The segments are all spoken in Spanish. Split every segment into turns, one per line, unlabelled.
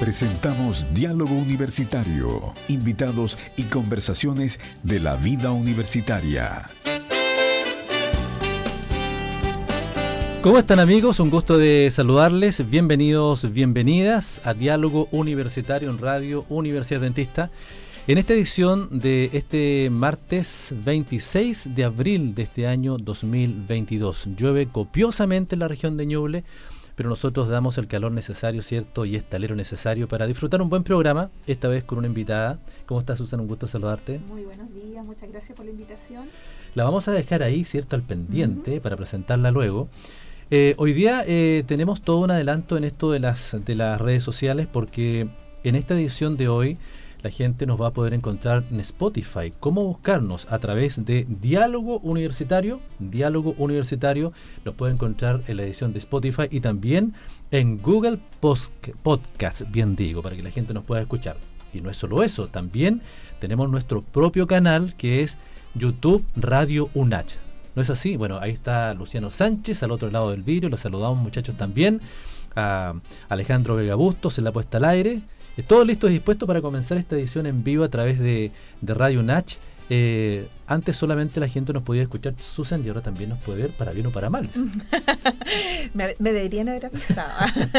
Presentamos Diálogo Universitario, invitados y conversaciones de la vida universitaria.
¿Cómo están amigos? Un gusto de saludarles. Bienvenidos, bienvenidas a Diálogo Universitario en Radio Universidad Dentista. En esta edición de este martes 26 de abril de este año 2022. Llueve copiosamente en la región de Ñuble pero nosotros damos el calor necesario, ¿cierto? Y este alero necesario para disfrutar un buen programa, esta vez con una invitada. ¿Cómo estás, Susana? Un gusto saludarte.
Muy buenos días, muchas gracias por la invitación.
La vamos a dejar ahí, ¿cierto? Al pendiente para presentarla luego. Eh, hoy día eh, tenemos todo un adelanto en esto de las, de las redes sociales porque en esta edición de hoy la gente nos va a poder encontrar en Spotify. ¿Cómo buscarnos? A través de Diálogo Universitario. Diálogo Universitario nos puede encontrar en la edición de Spotify y también en Google Podcast, bien digo, para que la gente nos pueda escuchar. Y no es solo eso, también tenemos nuestro propio canal que es YouTube Radio UNACH. ¿No es así? Bueno, ahí está Luciano Sánchez al otro lado del vídeo. Los saludamos muchachos también. A Alejandro Vega Bustos en la puesta al aire todo listo y dispuesto para comenzar esta edición en vivo a través de, Radio Nach. Eh, antes solamente la gente nos podía escuchar Susan y ahora también nos puede ver para bien o para mal.
me, deberían haber avisado.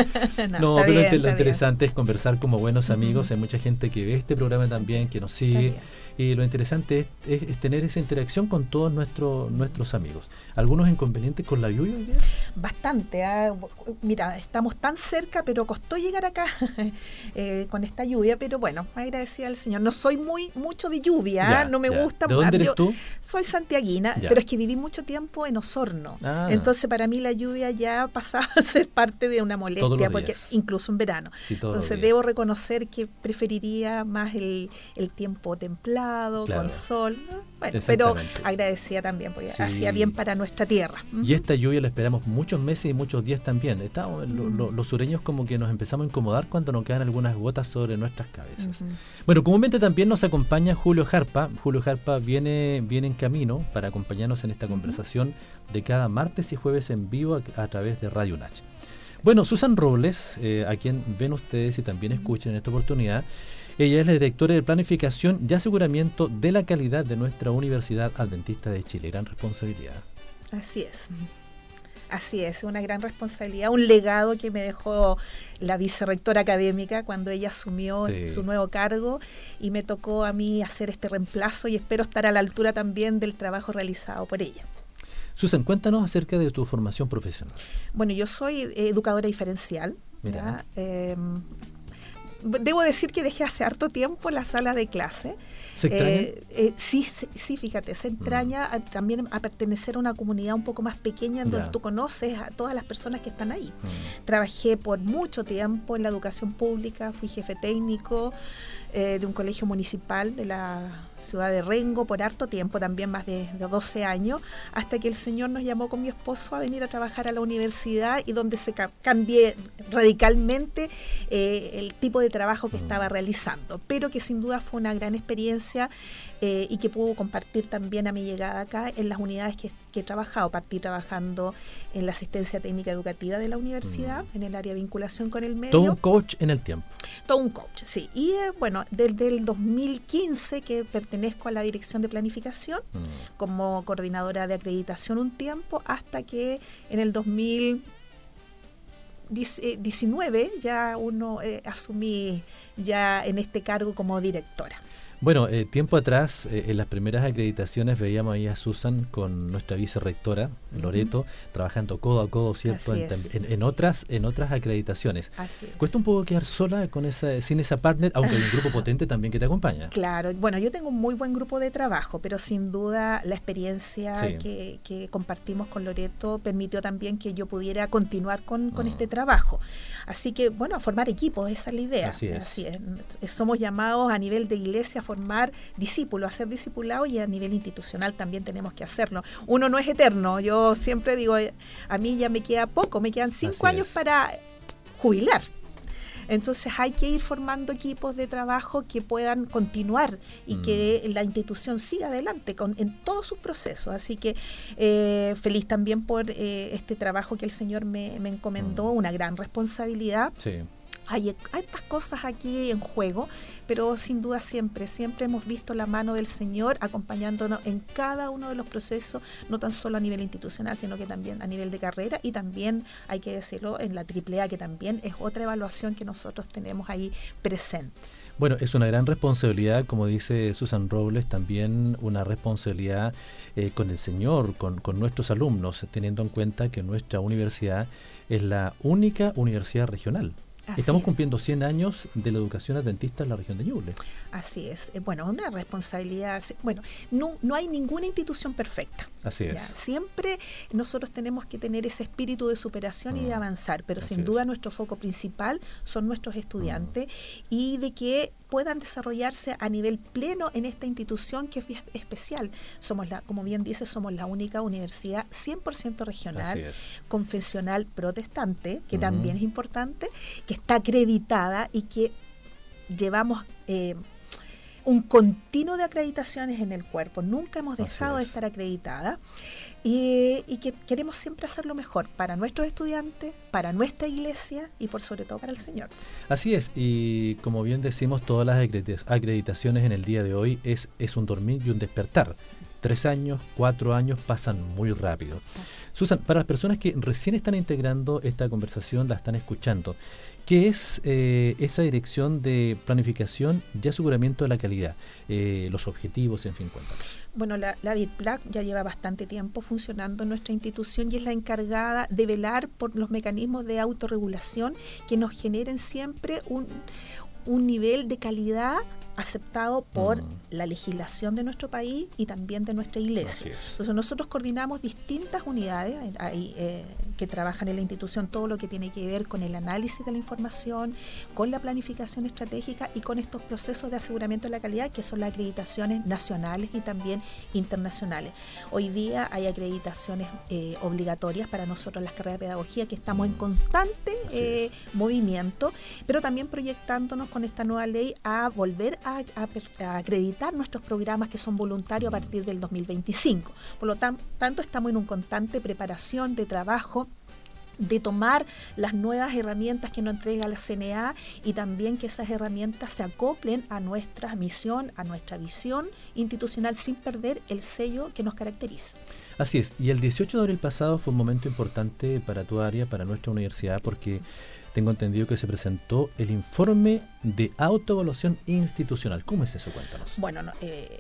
no, pero lo interesante es conversar como buenos amigos. Hay mucha gente que ve este programa también, que nos sigue. Y lo interesante es, tener esa interacción con todos nuestros nuestros amigos. ¿Algunos inconvenientes con la lluvia hoy día?
Bastante. ¿ah? Mira, estamos tan cerca, pero costó llegar acá eh, con esta lluvia. Pero bueno, agradecida al Señor. No soy muy mucho de lluvia, ¿ah? no me gusta.
¿De dónde eres tú?
Soy santiaguina, pero es que viví mucho tiempo en Osorno. Ah. Entonces, para mí la lluvia ya pasaba a ser parte de una molestia, porque incluso en verano. Entonces, debo reconocer que preferiría más el, el tiempo templado con sol. Bueno, pero agradecía también, porque hacía bien para nuestra tierra.
Y esta lluvia la esperamos muchos meses y muchos días también. Estamos, los sureños como que nos empezamos a incomodar cuando nos quedan algunas gotas sobre nuestras cabezas. Bueno, comúnmente también nos acompaña Julio Jarpa. Julio Jarpa viene, viene en camino para acompañarnos en esta conversación de cada martes y jueves en vivo a, través de Radio Nach. Bueno, Susan Robles, eh, a quien ven ustedes y también escuchan en esta oportunidad, ella es la directora de Planificación y Aseguramiento de la Calidad de nuestra Universidad Adventista de Chile. Gran responsabilidad.
Así es. Así es, una gran responsabilidad, un legado que me dejó la vicerrectora académica cuando ella asumió su nuevo cargo y me tocó a mí hacer este reemplazo y espero estar a la altura también del trabajo realizado por ella.
Susan, cuéntanos acerca de tu formación profesional.
Bueno, yo soy educadora diferencial. Mira debo decir que dejé hace harto tiempo la sala de clase.
¿Se extraña? Eh,
eh, sí, sí, fíjate, se entraña mm. también a pertenecer a una comunidad un poco más pequeña en donde tú conoces a todas las personas que están ahí. Mm. Trabajé por mucho tiempo en la educación pública, fui jefe técnico eh, de un colegio municipal de la ciudad de Rengo por harto tiempo, también más de, 12 años, hasta que el Señor nos llamó con mi esposo a venir a trabajar a la universidad y donde se cambié radicalmente eh, el tipo de trabajo que mm. estaba realizando, pero que sin duda fue una gran experiencia eh, y que puedo compartir también a mi llegada acá en las unidades que, he trabajado. Partí trabajando en la asistencia técnica educativa de la universidad, mm. en el área de vinculación con el medio.
Todo un coach en el tiempo.
Todo un coach, sí. Y eh, bueno, desde el 2015 que pertenezco a la dirección de planificación mm. como coordinadora de acreditación un tiempo, hasta que en el 2019 ya uno eh, asumí ya en este cargo como directora.
Bueno, eh, tiempo atrás, eh, en las primeras acreditaciones veíamos ahí a Susan con nuestra vicerrectora, Loreto, trabajando codo a codo, ¿cierto? En, otras, en otras acreditaciones. Cuesta un poco quedar sola con esa, sin esa partner, aunque hay un grupo potente también que te acompaña.
Claro, bueno, yo tengo un muy buen grupo de trabajo, pero sin duda la experiencia que, compartimos con Loreto permitió también que yo pudiera continuar con, con este trabajo. Así que, bueno, a formar equipos, esa es la idea.
Así es.
Somos llamados a nivel de iglesia a formar discípulos, a ser discipulados y a nivel institucional también tenemos que hacerlo. Uno no es eterno, yo siempre digo, a mí ya me queda poco, me quedan cinco años para jubilar. Entonces hay que ir formando equipos de trabajo que puedan continuar y que mm. la institución siga adelante con, en todos sus procesos. Así que eh, feliz también por eh, este trabajo que el Señor me, encomendó, mm. una gran responsabilidad. Hay, hay estas cosas aquí en juego, pero sin duda siempre, siempre hemos visto la mano del Señor acompañándonos en cada uno de los procesos, no tan solo a nivel institucional, sino que también a nivel de carrera y también, hay que decirlo, en la AAA, que también es otra evaluación que nosotros tenemos ahí presente.
Bueno, es una gran responsabilidad, como dice Susan Robles, también una responsabilidad eh, con el Señor, con, nuestros alumnos, teniendo en cuenta que nuestra universidad es la única universidad regional. Estamos cumpliendo 100 años de la educación adventista en la región de Ñuble.
Así es. Eh, bueno, una responsabilidad. Bueno, no, no hay ninguna institución perfecta.
Así es.
Siempre nosotros tenemos que tener ese espíritu de superación y de mm. avanzar, pero sin duda nuestro foco principal son nuestros estudiantes mm. y de que puedan desarrollarse a nivel pleno en esta institución que es especial. Somos la, como bien dice, somos la única universidad 100% regional, confesional protestante, que también es importante, que está acreditada y que llevamos eh, un continuo de acreditaciones en el cuerpo. Nunca hemos dejado de estar acreditada y, que queremos siempre hacerlo mejor para nuestros estudiantes, para nuestra iglesia y por sobre todo para el Señor.
Así es, y como bien decimos, todas las acreditaciones en el día de hoy es, es un dormir y un despertar. Tres años, cuatro años pasan muy rápido. Susan, para las personas que recién están integrando esta conversación, la están escuchando, ¿Qué es eh, esa dirección de planificación y aseguramiento de la calidad? Eh, los objetivos, en fin, cuéntanos.
Bueno, la, la ya lleva bastante tiempo funcionando en nuestra institución y es la encargada de velar por los mecanismos de autorregulación que nos generen siempre un, un nivel de calidad aceptado por mm. la legislación de nuestro país y también de nuestra iglesia. Entonces nosotros coordinamos distintas unidades eh, que trabajan en la institución, todo lo que tiene que ver con el análisis de la información, con la planificación estratégica y con estos procesos de aseguramiento de la calidad, que son las acreditaciones nacionales y también internacionales. Hoy día hay acreditaciones eh, obligatorias para nosotros las carreras de pedagogía, que estamos en constante eh, movimiento, pero también proyectándonos con esta nueva ley a volver a, acreditar nuestros programas que son voluntarios a partir del 2025. Por lo tanto, estamos en un constante preparación de trabajo de tomar las nuevas herramientas que nos entrega la CNA y también que esas herramientas se acoplen a nuestra misión, a nuestra visión institucional sin perder el sello que nos caracteriza.
Así es, y el 18 de abril pasado fue un momento importante para tu área, para nuestra universidad, porque tengo entendido que se presentó el informe de autoevaluación institucional. ¿Cómo es eso? Cuéntanos.
Bueno, eh,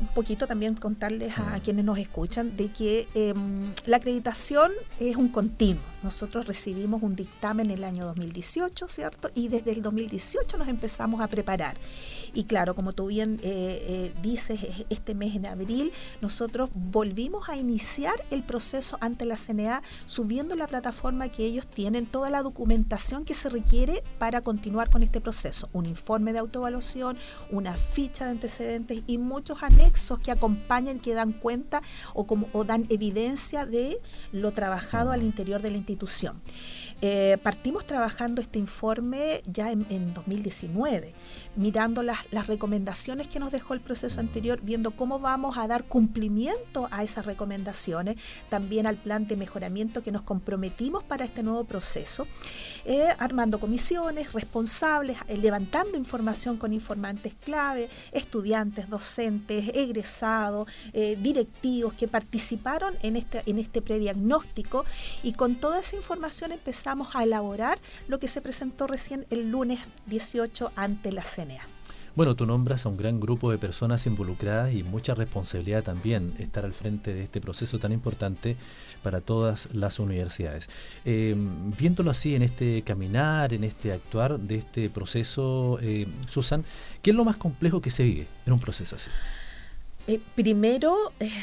un poquito también contarles a, quienes nos escuchan de que em, la acreditación es un continuo. Nosotros recibimos un dictamen en el año 2018, ¿cierto? Y desde el 2018 nos empezamos a preparar. Y claro, como tú bien eh, eh, dices, este mes en abril nosotros volvimos a iniciar el proceso ante la CNA subiendo la plataforma que ellos tienen toda la documentación que se requiere para continuar con este proceso. Un informe de autoevaluación, una ficha de antecedentes y muchos anexos que acompañan, que dan cuenta o, dan evidencia de lo trabajado al interior de la institución. Eh, partimos trabajando este informe ya en 2019 mirando las, recomendaciones que nos dejó el proceso anterior, viendo cómo vamos a dar cumplimiento a esas recomendaciones, también al plan de mejoramiento que nos comprometimos para este nuevo proceso, eh, armando comisiones responsables, eh, levantando información con informantes clave, estudiantes, docentes, egresados, eh, directivos que participaron en este, en este prediagnóstico y con toda esa información empezamos a elaborar lo que se presentó recién el lunes 18 ante la CEN.
Bueno, tú nombras a un gran grupo de personas involucradas y mucha responsabilidad también estar al frente de este proceso tan importante para todas las universidades. Eh, viéndolo así en este caminar, en este actuar de este proceso, eh, Susan, ¿qué es lo más complejo que se vive en un proceso así?
Eh, primero...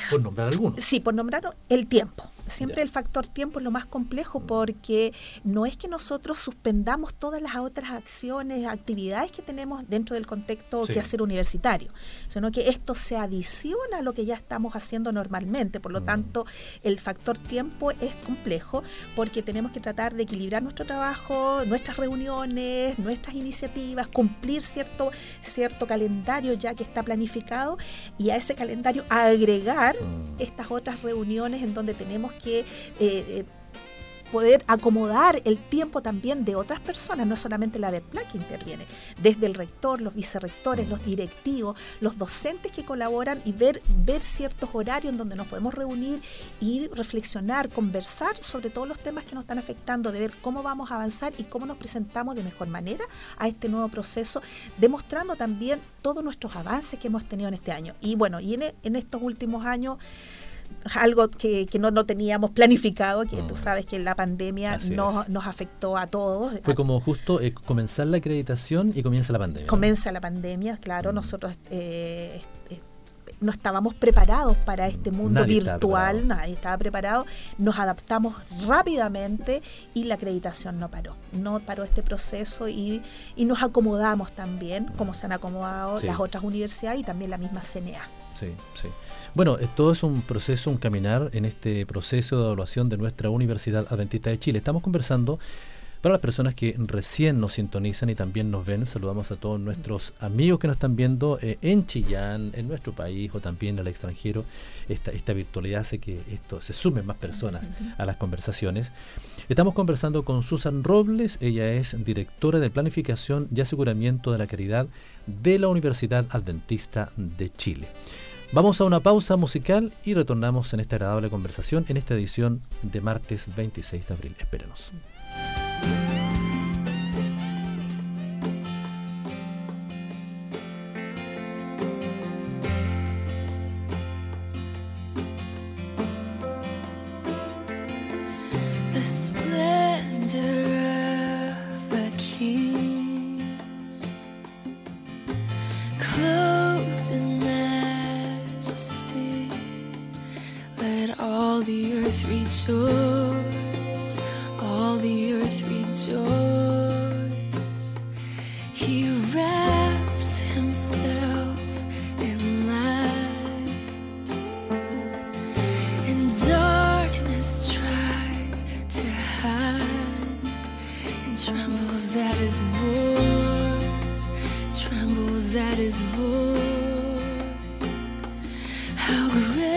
por nombrar alguno.
Sí, por nombrar el tiempo. Siempre el factor tiempo es lo más complejo mm. porque no es que nosotros suspendamos todas las otras acciones, actividades que tenemos dentro del contexto que hacer universitario, sino que esto se adiciona a lo que ya estamos haciendo normalmente. Por lo mm. tanto, el factor tiempo es complejo porque tenemos que tratar de equilibrar nuestro trabajo, nuestras reuniones, nuestras iniciativas, cumplir cierto, cierto calendario ya que está planificado y a ese calendario agregar mm. estas otras reuniones en donde tenemos que eh, poder acomodar el tiempo también de otras personas, no solamente la del PLA que interviene, desde el rector, los vicerrectores, los directivos, los docentes que colaboran y ver, ver ciertos horarios en donde nos podemos reunir y reflexionar, conversar sobre todos los temas que nos están afectando, de ver cómo vamos a avanzar y cómo nos presentamos de mejor manera a este nuevo proceso, demostrando también todos nuestros avances que hemos tenido en este año. Y bueno, y en estos últimos años algo que, no, no, teníamos planificado, que tú mm. sabes que la pandemia nos, nos, afectó a todos.
Fue como justo eh, comenzar la acreditación y comienza la pandemia.
Comienza la pandemia, claro, mm. nosotros eh, eh, no estábamos preparados para este mundo virtual, nadie estaba preparado, nos adaptamos rápidamente y la acreditación no paró, no paró este proceso y, y nos acomodamos también, como se han acomodado las otras universidades y también la misma CNA.
Sí, sí. Bueno, eh, todo es un proceso, un caminar en este proceso de evaluación de nuestra Universidad Adventista de Chile. Estamos conversando para las personas que recién nos sintonizan y también nos ven, saludamos a todos nuestros amigos que nos están viendo eh, en Chillán, en nuestro país o también al extranjero. Esta, esta virtualidad hace que esto se sumen más personas a las conversaciones. Estamos conversando con Susan Robles, ella es directora de Planificación y Aseguramiento de la Caridad de la Universidad Adventista de Chile. Vamos a una pausa musical y retornamos en esta agradable conversación en esta edición de martes 26 de abril. Espérenos.
that is voice, How great.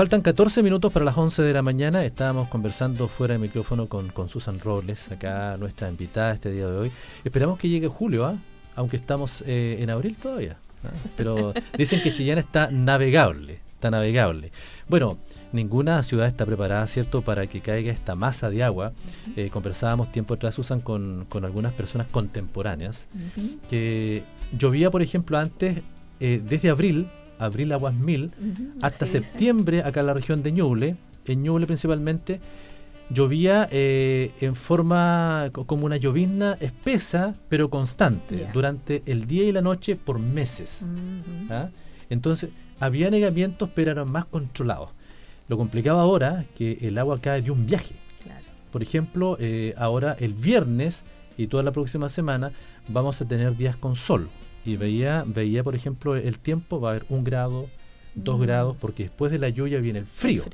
Faltan 14 minutos para las 11 de la mañana. Estábamos conversando fuera de micrófono con, con Susan Robles, acá nuestra invitada este día de hoy. Esperamos que llegue julio, ¿ah? aunque estamos eh, en abril todavía. ¿ah? Pero dicen que Chillán está navegable, está navegable. Bueno, ninguna ciudad está preparada, ¿cierto?, para que caiga esta masa de agua. Eh, conversábamos tiempo atrás, Susan, con, con algunas personas contemporáneas, que llovía, por ejemplo, antes, desde abril, abril aguas mil, hasta septiembre acá en la región de Ñuble, en Ñuble principalmente, llovía eh, en forma como una llovizna espesa pero constante durante el día y la noche por meses. ¿ah? Entonces, había negamientos pero eran más controlados. Lo complicado ahora que el agua cae de un viaje. Por ejemplo, eh, ahora el viernes y toda la próxima semana vamos a tener días con sol y veía, veía por ejemplo, el tiempo, va a haber un grado, dos mm. grados, porque después de la lluvia viene el frío.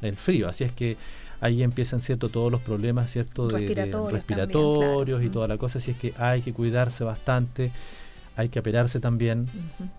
El frío. así es que ahí empiezan cierto todos los problemas cierto de, respiratorios, y toda la cosa así es que hay que cuidarse bastante hay que aperarse también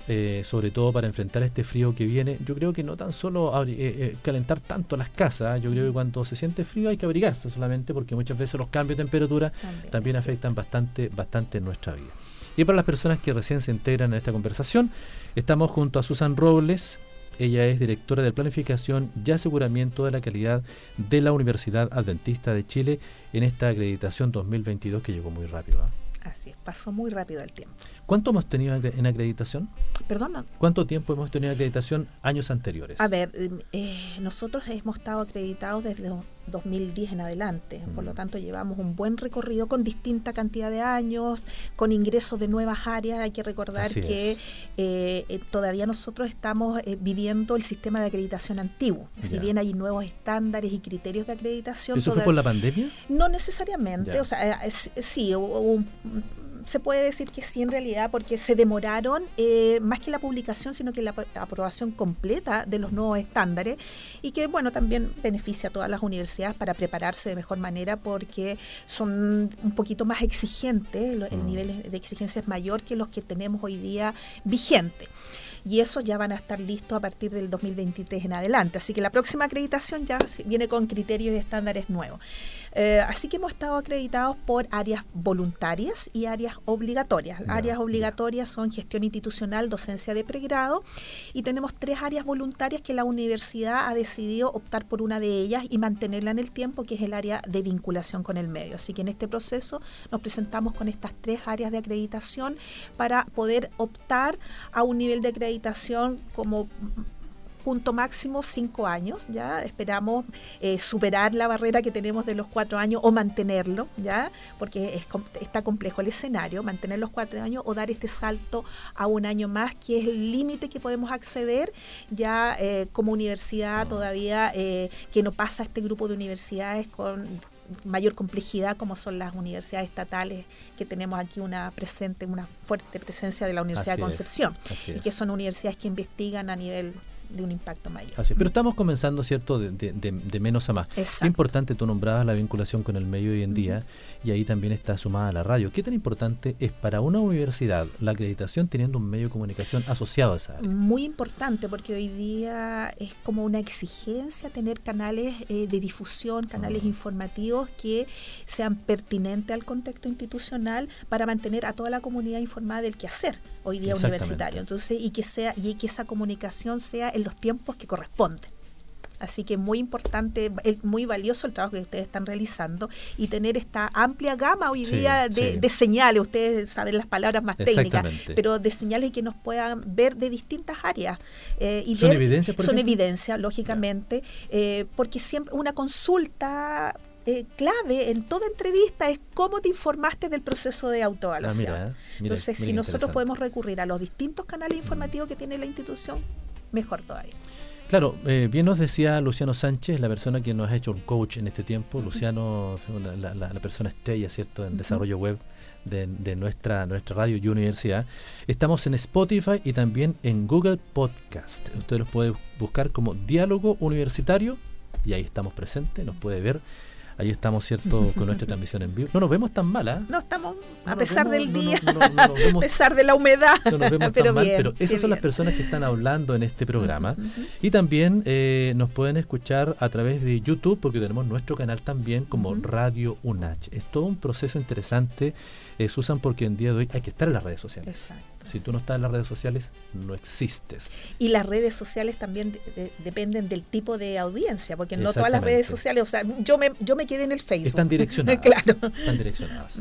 eh, sobre todo para enfrentar este frío que viene. Yo creo que no tan solo eh, eh, calentar tanto las casas yo creo que cuando se siente frío hay que abrigarse solamente porque muchas veces los cambios de temperatura también, afectan bastante bastante nuestra vida y para las personas que recién se integran en esta conversación, estamos junto a Susan Robles. Ella es directora de Planificación y Aseguramiento de la Calidad de la Universidad Adventista de Chile en esta acreditación 2022 que llegó muy rápido. ¿ah?
Así es, pasó muy rápido el tiempo.
¿Cuánto hemos tenido en acreditación?
Perdón.
¿Cuánto tiempo hemos tenido en acreditación años anteriores?
A ver, em, eh, nosotros hemos estado acreditados desde 2010 en adelante, por lo mm. tanto llevamos un buen recorrido con distinta cantidad de años, con ingresos de nuevas áreas. Hay que recordar que eh, eh, todavía nosotros estamos viviendo el sistema de acreditación antiguo. Si bien hay nuevos estándares y criterios de acreditación.
¿Eso fue por la pandemia?
No necesariamente. O sea, sí, hubo un se puede decir que sí en realidad porque se demoraron eh, más que la publicación, sino que la aprobación completa de los nuevos estándares y que bueno también beneficia a todas las universidades para prepararse de mejor manera porque son un poquito más exigentes, el mm. nivel de exigencia es mayor que los que tenemos hoy día vigentes y eso ya van a estar listos a partir del 2023 en adelante. Así que la próxima acreditación ya viene con criterios y estándares nuevos. Eh, así que hemos estado acreditados por áreas voluntarias y áreas obligatorias. áreas obligatorias son gestión institucional, docencia de pregrado y tenemos tres áreas voluntarias que la universidad ha decidido optar por una de ellas y mantenerla en el tiempo, que es el área de vinculación con el medio. Así que en este proceso nos presentamos con estas tres áreas de acreditación para poder optar a un nivel de acreditación como punto máximo cinco años, ya esperamos eh, superar la barrera que tenemos de los cuatro años o mantenerlo, ya, porque es, está complejo el escenario, mantener los cuatro años o dar este salto a un año más, que es el límite que podemos acceder ya eh, como universidad todavía eh, que no pasa este grupo de universidades con mayor complejidad como son las universidades estatales que tenemos aquí una presente una fuerte presencia de la Universidad de Concepción. y que son universidades que investigan a nivel de un impacto mayor.
Así, pero estamos comenzando, ¿cierto?, de, menos a más. Es importante, tú nombrabas la vinculación con el medio hoy en día y ahí también está sumada la radio. ¿Qué tan importante es para una universidad la acreditación teniendo un medio de comunicación asociado a esa área?
Muy importante porque hoy día es como una exigencia tener canales eh, de difusión, canales informativos que sean pertinentes al contexto institucional para mantener a toda la comunidad informada del quehacer hoy día universitario. Entonces, y que sea y que esa comunicación sea el los tiempos que corresponden. Así que muy importante, muy valioso el trabajo que ustedes están realizando y tener esta amplia gama hoy día de, señales. Ustedes saben las palabras más técnicas, pero de señales que nos puedan ver de distintas áreas.
Eh, y ¿Son evidencias?
Son evidencia, lógicamente, eh, porque siempre una consulta eh, clave en toda entrevista es cómo te informaste del proceso de autoevaluación. Ah, Entonces, si nosotros podemos recurrir a los distintos canales informativos que tiene la institución, mejor todavía.
Claro, eh, bien nos decía Luciano Sánchez, la persona que nos ha hecho un coach en este tiempo. Luciano, la, la, persona estrella, ¿cierto?, en desarrollo web de, nuestra, nuestra radio y universidad. Estamos en Spotify y también en Google Podcast. Usted los puede buscar como Diálogo Universitario y ahí estamos presentes, nos puede ver Ahí estamos, ¿cierto?, con nuestra transmisión en vivo. No nos vemos tan mal, ¿ah?
No estamos, a pesar del día, a pesar de la humedad.
No nos vemos pero tan mal, pero esas son las personas que están hablando en este programa. Y también eh, nos pueden escuchar a través de YouTube, porque tenemos nuestro canal también como Radio UNACH. Es todo un proceso interesante, eh, Susan, porque en día de hoy hay que estar en las redes sociales. Exacto. Si tú no estás en las redes sociales, no existes.
Y las redes sociales también dependen del tipo de audiencia, porque no todas las redes sociales, o sea, yo me, yo me quedé en el Facebook.
Están direccionadas. claro. Están direccionadas.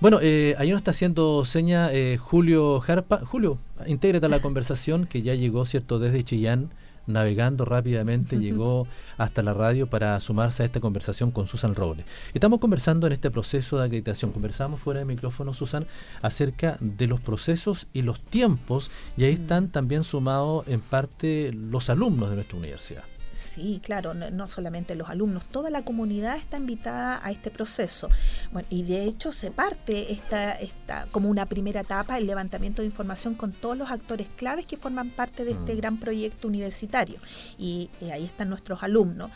Bueno, eh, ahí nos está haciendo seña eh, Julio Jarpa. Julio, intégrate a la conversación que ya llegó, ¿cierto?, desde Chillán navegando rápidamente, llegó hasta la radio para sumarse a esta conversación con Susan Robles. Estamos conversando en este proceso de acreditación. Conversamos fuera de micrófono, Susan, acerca de los procesos y los tiempos, y ahí están también sumados en parte los alumnos de nuestra universidad.
Sí, claro, no, solamente los alumnos, toda la comunidad está invitada a este proceso. Bueno, y de hecho se parte esta, esta, como una primera etapa el levantamiento de información con todos los actores claves que forman parte de este mm. gran proyecto universitario. y ahí están nuestros alumnos.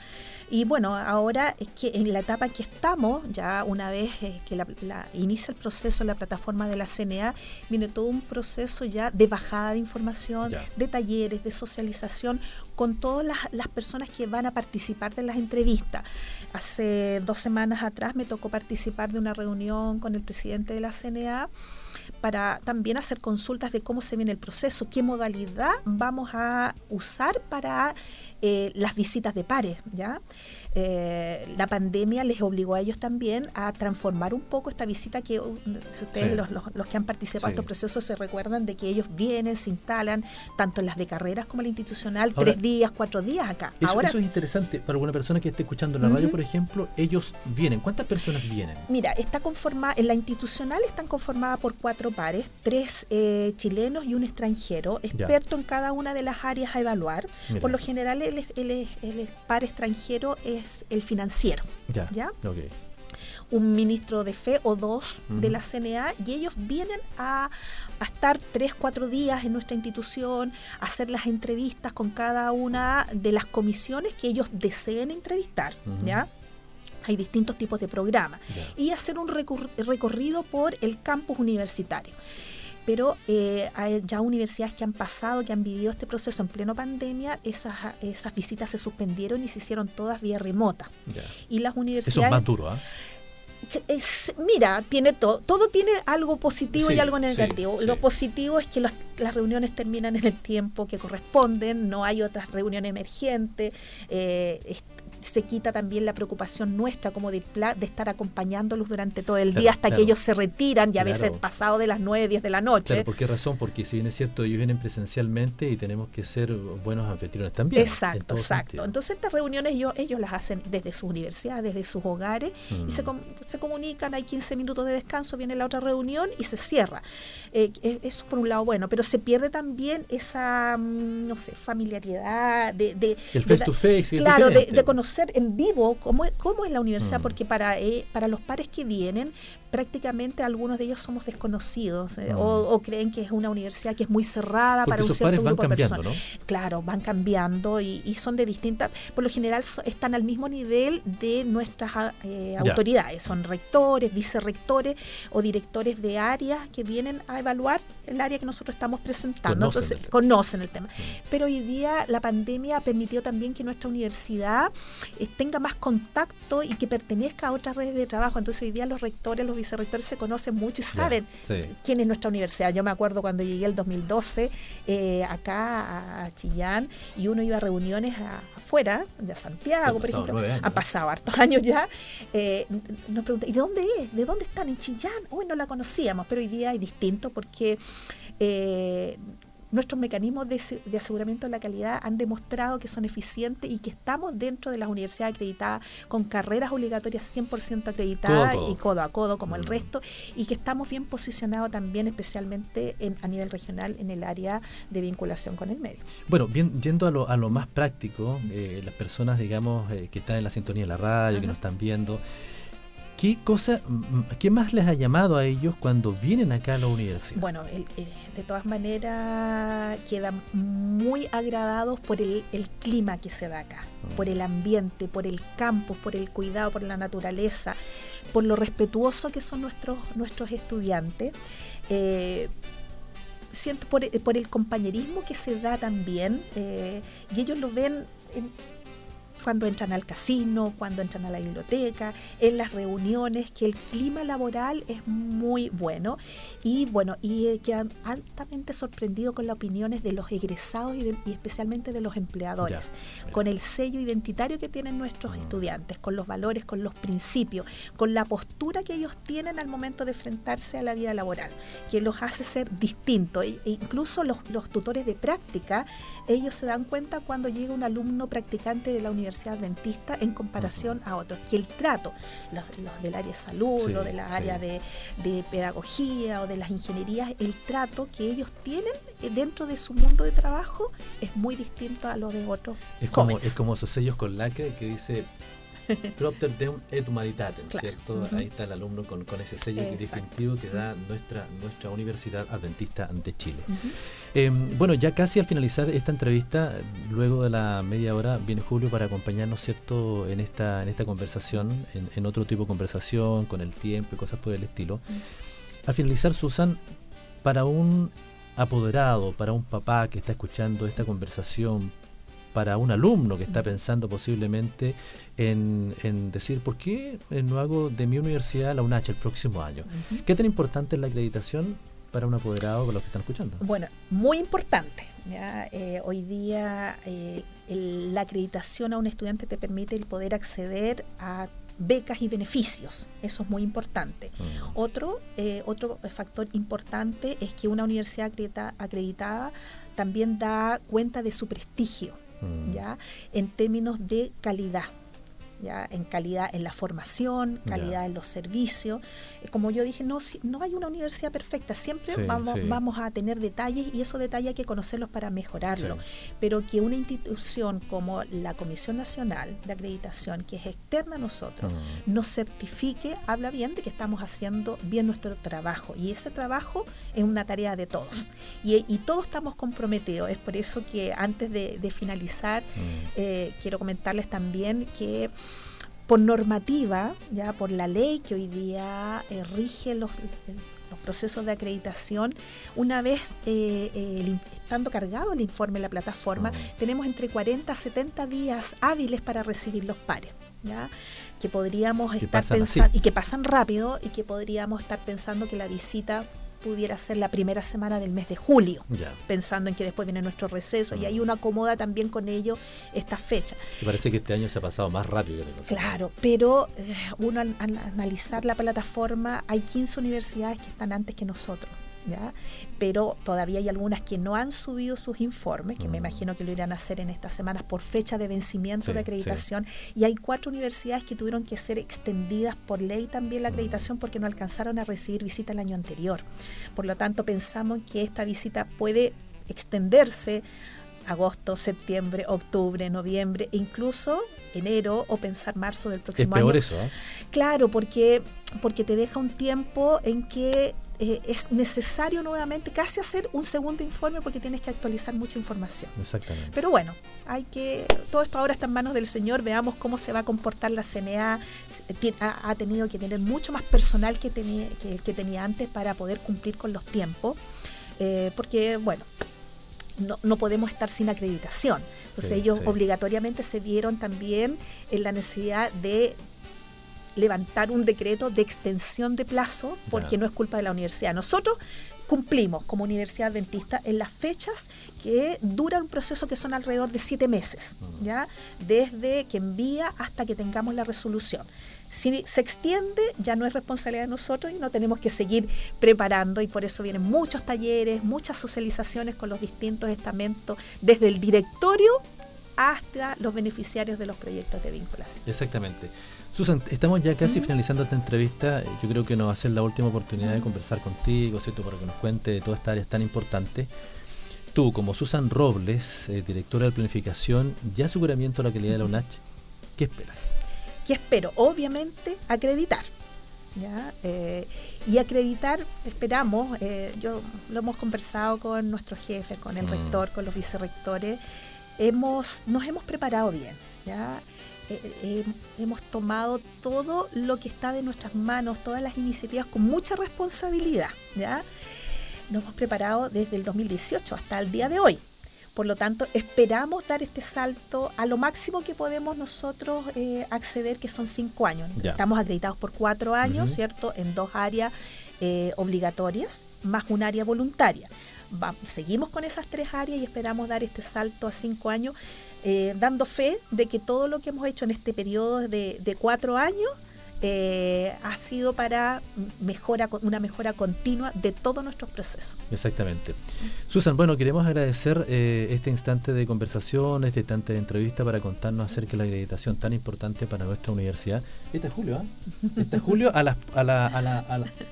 Y bueno, ahora es que en la etapa que estamos, ya una vez eh, que la, inicia el proceso en la plataforma de la CNA, viene todo un proceso ya de bajada de información, de talleres, de socialización con todas las, las personas que van a participar de las entrevistas. Hace dos semanas atrás me tocó participar de una reunión con el presidente de la CNA para también hacer consultas de cómo se viene el proceso, qué modalidad vamos a usar para eh, las visitas de pares, ¿ya? Eh, la pandemia les obligó a ellos también a transformar un poco esta visita que uh, ustedes los, que han participado en estos procesos se recuerdan de que ellos vienen, se instalan, tanto en las de carreras como en la institucional, tres días, cuatro días acá.
Eso, Ahora, eso es interesante para alguna persona que esté escuchando en la radio, por ejemplo, ellos vienen. ¿Cuántas personas vienen?
Mira, está conformada, en la institucional están conformadas por cuatro pares, tres eh, chilenos y un extranjero, experto en cada una de las áreas a evaluar. Por lo general el, el, el par extranjero es el financiero. Ya. Un ministro de fe o dos de la CNA y ellos vienen a, estar tres, cuatro días en nuestra institución, a hacer las entrevistas con cada una de las comisiones que ellos deseen entrevistar. ¿Ya? hay distintos tipos de programas, y hacer un recorrido por el campus universitario pero eh, hay ya universidades que han pasado, que han vivido este proceso en pleno pandemia, esas, esas visitas se suspendieron y se hicieron todas vía remota. Y las universidades... Eso es
más duro, ¿ah?
mira, tiene todo, todo tiene algo positivo y algo negativo. Lo positivo es que las reuniones terminan en el tiempo que corresponden, no hay otras reuniones emergentes, eh, se quita también la preocupación nuestra como de, de estar acompañándolos durante todo el día hasta que ellos se retiran y a veces pasado de las 9, 10 de la noche.
¿Por qué razón? Porque si bien es cierto, ellos vienen presencialmente y tenemos que ser buenos anfitriones también.
Exacto, exacto. Entonces estas reuniones ellos, ellos las hacen desde sus universidades, desde sus hogares y se, mm. se comunican, hay 15 minutos de descanso, viene la otra reunión y se cierra. Eh, eso por un lado bueno, pero se pierde también esa, mm, no sé, familiaridad de... de
el face to face.
Claro, de, conocer en vivo cómo, cómo es la universidad, mm. porque para, eh, para los pares que vienen prácticamente algunos de ellos somos desconocidos eh, o, creen que es una universidad que es muy cerrada para un cierto grupo de personas. Claro, van cambiando y, son de distintas, por lo general están al mismo nivel de nuestras ah, eh, autoridades, son rectores, vicerrectores o directores de áreas que vienen a evaluar el área que nosotros estamos presentando, conocen entonces el conocen el tema. Pero hoy día la pandemia ha permitido también que nuestra universidad eh, tenga más contacto y que pertenezca a otras redes de trabajo, entonces hoy día los rectores, los vicerrectores se conocen mucho y saben quién es nuestra universidad. Yo me acuerdo cuando llegué el 2012 eh, acá a Chillán y uno iba a reuniones afuera, de Santiago, por ejemplo, ha pasado hartos años ya, eh, nos preguntan, ¿y de dónde es? ¿De dónde están? En Chillán. Uy, no la conocíamos, pero hoy día es distinto porque eh, nuestros mecanismos de, aseguramiento de la calidad han demostrado que son eficientes y que estamos dentro de las universidades acreditadas con carreras obligatorias 100% acreditadas y codo a codo como el mm. resto y que estamos bien posicionados también especialmente a nivel regional en el área de vinculación con el medio.
Bueno, bien, yendo a lo, a lo más práctico, eh, las personas digamos eh, que están en la sintonía de la radio, que nos están viendo, ¿Qué cosa, qué más les ha llamado a ellos cuando vienen acá a la universidad?
Bueno, de todas maneras quedan muy agradados por el, clima que se da acá, mm. por el ambiente, por el campus, por el cuidado, por la naturaleza, por lo respetuoso que son nuestros, nuestros estudiantes. Eh, siento por, el compañerismo que se da también eh, y ellos lo ven en, cuando entran al casino, cuando entran a la biblioteca, en las reuniones, que el clima laboral es muy bueno y bueno, y eh, quedan altamente sorprendidos con las opiniones de los egresados y, especialmente de los empleadores, con el sello identitario que tienen nuestros mm. estudiantes, con los valores, con los principios, con la postura que ellos tienen al momento de enfrentarse a la vida laboral, que los hace ser distintos. E, e incluso los, los tutores de práctica, ellos se dan cuenta cuando llega un alumno practicante de la universidad Adventista en comparación a otros. Que el trato, los, del área de salud, o del área de, pedagogía o de las ingenierías, el trato que ellos tienen dentro de su mundo de trabajo es muy distinto a lo de otros.
Es como, es como esos sellos con lacre que dice Propter Deum et Humanitatem, ¿cierto? Ahí está el alumno con, ese sello distintivo que da nuestra, nuestra Universidad Adventista de Chile. Em, bueno, ya casi al finalizar esta entrevista, luego de la media hora, viene Julio para acompañarnos, ¿cierto?, en esta, en esta conversación, en, otro tipo de conversación, con el tiempo y cosas por el estilo. Al finalizar, Susan, para un apoderado, para un papá que está escuchando esta conversación, para un alumno que está pensando posiblemente en, decir, ¿por qué no hago de mi universidad la UNACH el próximo año? ¿Qué tan importante es la acreditación para un apoderado con los que están escuchando?
Bueno, muy importante. Eh, hoy día eh, la acreditación a un estudiante te permite el poder acceder a becas y beneficios. Eso es muy importante. Mm. Otro, eh, otro factor importante es que una universidad acreditada también da cuenta de su prestigio Mm. ¿ya? En términos de calidad. ¿Ya? en calidad en la formación, calidad en los servicios. Eh, como yo dije, no, no hay una universidad perfecta, siempre vamos, vamos a tener detalles y esos detalles hay que conocerlos para mejorarlo. Pero que una institución como la Comisión Nacional de Acreditación, que es externa a nosotros, mm. nos certifique, habla bien de que estamos haciendo bien nuestro trabajo. Y ese trabajo es una tarea de todos. Y, todos estamos comprometidos. Es por eso que antes de, finalizar, mm. eh, quiero comentarles también que por normativa, ya por la ley que hoy día eh, rige los, los, procesos de acreditación, una vez eh, estando cargado el informe en la plataforma, mm. tenemos entre 40 a 70 días hábiles para recibir los pares. ¿ya? que podríamos estar pensando y que pasan rápido y que podríamos estar pensando que la visita pudiera ser la primera semana del mes de julio, pensando en que después viene nuestro receso y ahí uno acomoda también con ello esta fecha.
Me parece que este año se ha pasado más rápido.
claro, pero eh, uno al, analizar la plataforma, hay 15 universidades que están antes que nosotros. ¿Ya? pero todavía hay algunas que no han subido sus informes, que me mm. imagino que lo irán a hacer en estas semanas por fecha de vencimiento de acreditación, y hay cuatro universidades que tuvieron que ser extendidas por ley también la mm. acreditación porque no alcanzaron a recibir visita el año anterior. Por lo tanto, pensamos que esta visita puede extenderse agosto, septiembre, octubre, noviembre, e incluso enero o pensar marzo del próximo
es
peor
año. eso, ¿eh?
Claro, porque, porque te deja un tiempo en que eh, es necesario nuevamente casi hacer un segundo informe porque tienes que actualizar mucha información.
Exactamente.
Pero bueno, hay que todo esto ahora está en manos del Señor, veamos cómo se va a comportar la CNA. Ha, tenido que tener mucho más personal que, tenía, que el que tenía antes para poder cumplir con los tiempos, eh, porque bueno, no, no, podemos estar sin acreditación. Entonces ellos obligatoriamente se vieron también en la necesidad de levantar un decreto de extensión de plazo porque no es culpa de la universidad. Nosotros cumplimos como universidad dentista en las fechas que dura un proceso que son alrededor de siete meses. ¿ya? Desde que envía hasta que tengamos la resolución. Si se extiende, ya no es responsabilidad de nosotros y no tenemos que seguir preparando y por eso vienen muchos talleres, muchas socializaciones con los distintos estamentos, desde el directorio hasta los beneficiarios de los proyectos de vinculación.
Exactamente. Susan, estamos ya casi finalizando esta entrevista. Yo creo que nos va a ser la última oportunidad de conversar contigo, ¿cierto? Para que nos cuente de toda esta área tan importante. Tú, como Susan Robles, eh, directora de planificación y aseguramiento de la calidad de la UNACH, ¿qué esperas?
¿Qué espero? Obviamente, acreditar. ¿ya? Eh, y acreditar, esperamos, eh, yo lo hemos conversado con nuestros jefes, con el mm. rector, con los vicerrectores, hemos, nos hemos preparado bien, ¿ya? Eh, hemos tomado todo lo que está de nuestras manos, todas las iniciativas con mucha responsabilidad, ¿ya? Nos hemos preparado desde el 2018 hasta el día de hoy. Por lo tanto, esperamos dar este salto a lo máximo que podemos nosotros eh, acceder, que son cinco años. Estamos acreditados por cuatro años, ¿cierto? En dos áreas eh, obligatorias, más un área voluntaria. seguimos con esas tres áreas y esperamos dar este salto a cinco años, eh, dando fe de que todo lo que hemos hecho en este periodo de, de cuatro años eh, ha sido para mejora, una mejora continua de todos nuestros procesos.
Exactamente. Susan, bueno, queremos agradecer eh, este instante de conversación, este instante de entrevista para contarnos acerca de la acreditación tan importante para nuestra universidad. Este es Julio, ¿eh? Este es Julio a la, a la, a la,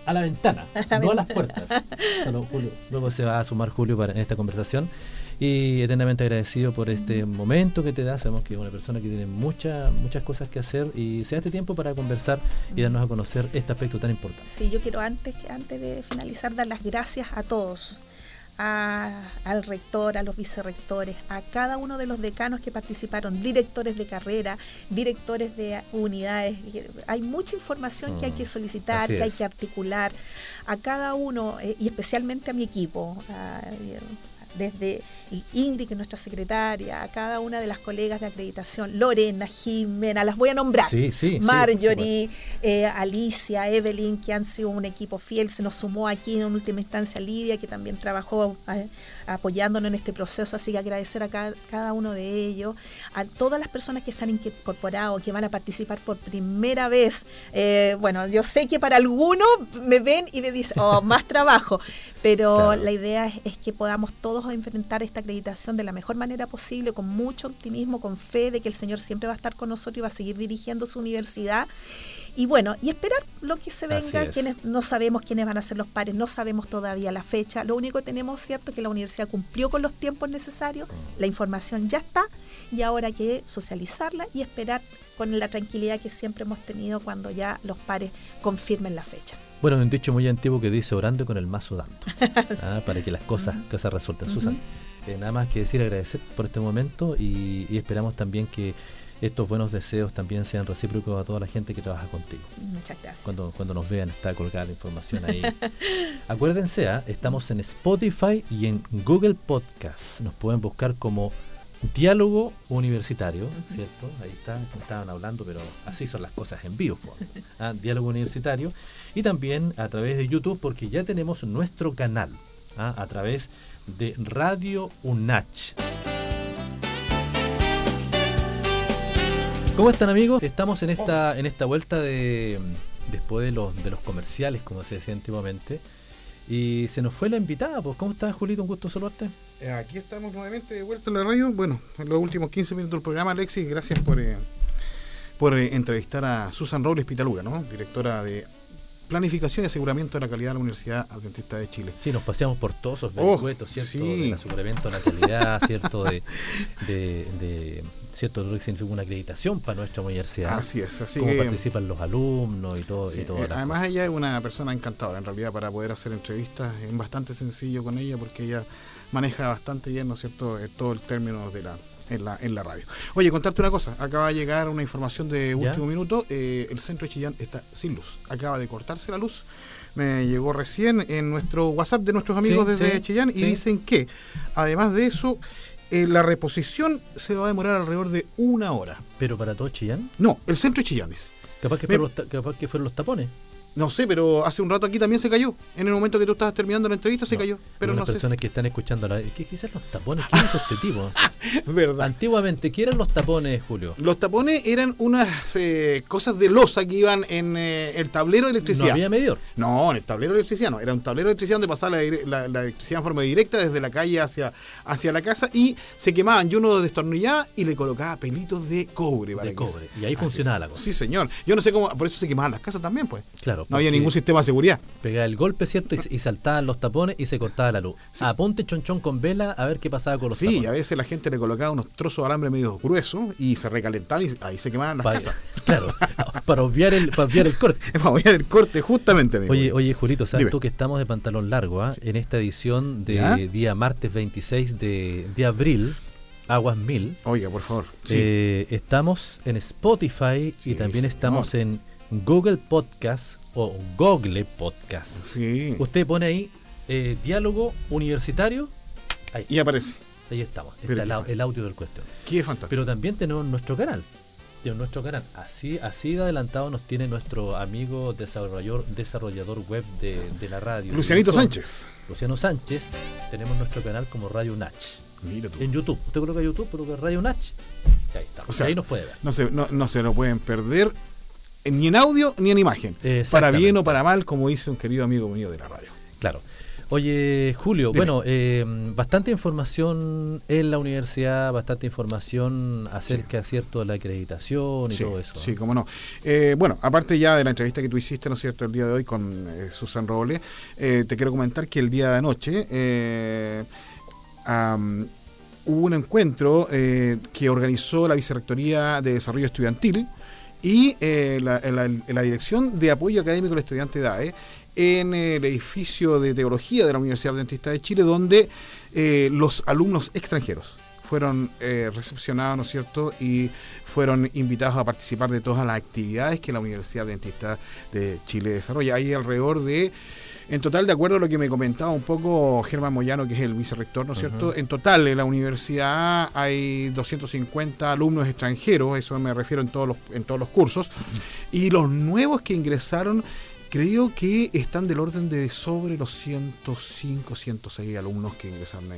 a la, ventana, no a las puertas. luego se va a sumar Julio para, en esta conversación y eternamente agradecido por este momento que te da. Sabemos que es una persona que tiene muchas muchas cosas que hacer y se da este tiempo para conversar y darnos a conocer este aspecto tan importante.
Sí, yo quiero antes, antes de finalizar dar las gracias a todos. al rector, a los vicerrectores, a cada uno de los decanos que participaron, directores de carrera, directores de unidades. Hay mucha información que hay que mm, solicitar, que hay que articular. A cada uno, eh, y especialmente a mi equipo, desde Ingrid, que es nuestra secretaria, a cada una de las colegas de acreditación, Lorena, Jimena, las voy a nombrar, Marjorie, eh, Alicia, Evelyn, que han sido un equipo fiel, se nos sumó aquí en última instancia Lidia, que también trabajó eh, apoyándonos en este proceso, así que agradecer a cada, uno de ellos, a todas las personas que se han incorporado, que van a participar por primera vez. Eh, bueno, yo sé que para algunos me ven y me dicen, oh, más trabajo, pero la idea es, que podamos todos enfrentar esta acreditación de la mejor manera posible, con mucho optimismo, con fe de que el Señor siempre va a estar con nosotros y va a seguir dirigiendo su universidad. Y bueno, y esperar lo que se venga, quienes no sabemos quiénes van a ser los pares, no sabemos todavía la fecha. Lo único que tenemos cierto es que la universidad cumplió con los tiempos necesarios, mm. la información ya está y ahora hay que socializarla y esperar con la tranquilidad que siempre hemos tenido cuando ya los pares confirmen la fecha.
Bueno, un dicho muy antiguo que dice orando con el mazo dando, ¿ah? para que las cosas, cosas resulten. Susan, eh, nada más que decir agradecer por este momento y esperamos también que estos buenos deseos también sean recíprocos a toda la gente que trabaja contigo.
Muchas gracias.
Cuando, cuando nos vean está colgada la información ahí. Acuérdense, ¿ah? estamos en Spotify y en Google Podcast. Nos pueden buscar como Diálogo Universitario, ¿cierto? Ahí está, estaban hablando, pero así son las cosas en vivo. ¿ah? Diálogo Universitario. Y también a través de YouTube, porque ya tenemos nuestro canal, ¿ah? a través de Radio UNACH. ¿Cómo están amigos? Estamos en esta, en esta vuelta de después de los, de los comerciales, como se decía antiguamente. Y se nos fue la invitada, pues ¿cómo estás Julito? Un gusto saludarte.
Eh, aquí estamos nuevamente de vuelta en la radio. Bueno, en los últimos 15 minutos del programa, Alexis, gracias por, eh, por eh, entrevistar a Susan Robles Pitaluga, ¿no? Directora de Planificación y Aseguramiento de la Calidad de la Universidad Adventista de Chile.
Sí, nos paseamos por todos esos oh, vericuetos, ¿cierto? Sí. aseguramiento de la calidad, ¿cierto? de, de ¿cierto? Lo que significa una acreditación para nuestra universidad.
Así es, así
Cómo participan los alumnos y todo. Y todo
eh, además ella es una persona encantadora, en realidad, para poder hacer entrevistas es bastante sencillo con ella porque ella maneja bastante bien, ¿no es cierto?, eh, todo el término de la en la, en la radio. Oye, contarte una cosa, acaba de llegar una información de último minuto, eh, el centro de Chillán está sin luz, acaba de cortarse la luz, me llegó recién en nuestro WhatsApp de nuestros amigos desde Chillán y dicen que, además de eso, eh, la reposición se va a demorar alrededor de una hora.
¿Pero para todo Chillán?
No, el centro de Chillán, dice.
Capaz que, fueron los, capaz que fueron los tapones.
No sé, pero hace un rato aquí también se cayó. En el momento que tú estabas terminando la entrevista se cayó. Pero
no personas que están escuchando la. ¿Qué quizás los tapones? ¿Quién es este tipo? Verdad. Antiguamente, ¿qué eran los tapones, Julio?
Los tapones eran unas eh, cosas de losa que iban en eh, el tablero de electricidad. ¿No
había medidor?
No, en el tablero de electricidad no. Era un tablero de electricidad donde pasaba la, electricidad en forma directa desde la calle hacia, hacia la casa y se quemaban. Yo uno destornillaba y le colocaba pelitos de cobre.
de cobre. Y ahí funcionaba la cosa.
Sí, señor. Yo no sé cómo. Por eso se quemaban las casas también, pues.
Claro Claro.
No había ningún sistema de seguridad.
Pegaba el golpe, ¿cierto? Y, y, saltaban los tapones y se cortaba la luz. Sí. Apunte chonchón con vela a ver qué pasaba con los
sí,
tapones.
Sí, a veces la gente le colocaba unos trozos de alambre medio gruesos y se recalentaban y ahí se quemaban las
para,
casas.
Claro, para obviar el, para obviar el corte.
para obviar el corte, justamente. Amigo.
Oye, oye, Julito, ¿sabes Dime. tú que estamos de pantalón largo ¿eh? sí. en esta edición de ¿Ya? día martes 26 de, de abril? Aguas Mil.
Oiga, por favor.
Sí. Eh, estamos en Spotify sí, y también estamos en Google Podcast o Google Podcast.
Sí.
Usted pone ahí eh, diálogo universitario. Ahí.
Y aparece.
Ahí estamos. Está el, el, audio del cuestión.
Qué fantástico.
Pero también tenemos nuestro canal. Tenemos nuestro canal. Así, así de adelantado nos tiene nuestro amigo desarrollador, desarrollador web de, de la radio.
Lucianito Sánchez.
Luciano Sánchez. Tenemos nuestro canal como Radio Nach. En YouTube. Usted coloca YouTube, coloca Radio Nach. Ahí está.
O sea,
ahí nos puede ver.
No se, no, no se lo pueden perder ni en audio ni en imagen. Para bien o para mal, como dice un querido amigo mío de la radio.
Claro. Oye, Julio, Dime. bueno, eh, bastante información en la universidad, bastante información acerca, sí. ¿cierto?, de la acreditación y
sí,
todo eso.
Sí, cómo no. Eh, bueno, aparte ya de la entrevista que tú hiciste, ¿no es cierto?, el día de hoy con eh, Susan Robles, te quiero comentar que el día de anoche um, hubo un encuentro que organizó la Vicerrectoría de Desarrollo Estudiantil y la, la, Dirección de Apoyo Académico al Estudiante DAE en el edificio de teología de la Universidad Adventista de Chile, donde eh, los alumnos extranjeros fueron eh, recepcionados, ¿no es cierto?, y fueron invitados a participar de todas las actividades que la Universidad Adventista de Chile desarrolla. Hay alrededor de, en total, de acuerdo a lo que me comentaba un poco Germán Moyano, que es el vicerrector, ¿no es cierto?, uh -huh. en total en la universidad hay 250 alumnos extranjeros, eso me refiero en todos los, en todos los cursos, y los nuevos que ingresaron creo que están del orden de sobre los 105, 106 alumnos que ingresaron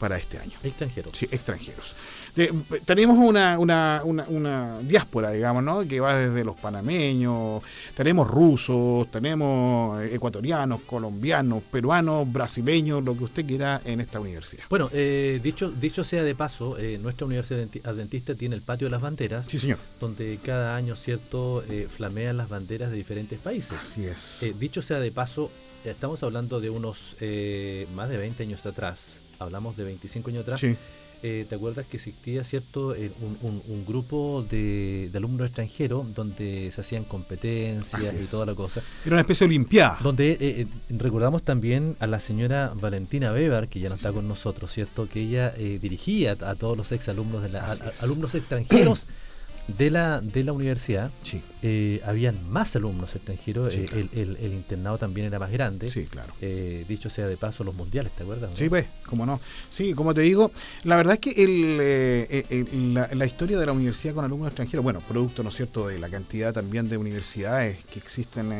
para este año.
Extranjeros.
Sí, extranjeros. De, tenemos una, una, una, una, diáspora, digamos, ¿no? Que va desde los panameños, tenemos rusos, tenemos ecuatorianos, colombianos, peruanos, brasileños, lo que usted quiera en esta universidad.
Bueno, eh, dicho, dicho sea de paso, eh, nuestra Universidad Adventista tiene el Patio de las Banderas.
Sí, señor.
Donde cada año, ¿cierto?, eh, flamean las banderas de diferentes países.
Así es.
Eh, dicho sea de paso, estamos hablando de unos eh, más de 20 años atrás, hablamos de 25 años atrás.
Sí.
Eh, ¿Te acuerdas que existía cierto eh, un, un, un, grupo de, de, alumnos extranjeros donde se hacían competencias y toda la cosa?
Era una especie de olimpiada.
Donde eh, recordamos también a la señora Valentina Weber, que ya no sí, está sí. con nosotros, ¿cierto? Que ella dirigía a todos los exalumnos de la, a, alumnos extranjeros de la, de la universidad,
sí.
eh, habían más alumnos extranjeros,
sí,
eh,
claro.
el, el, el, internado también era más grande.
Sí, claro.
Eh, dicho sea de paso, los mundiales, ¿te acuerdas?
Sí, pues, cómo no. Sí, como te digo, la verdad es que el, eh, la, la, historia de la universidad con alumnos extranjeros, bueno, producto, ¿no es cierto?, de la cantidad también de universidades que existen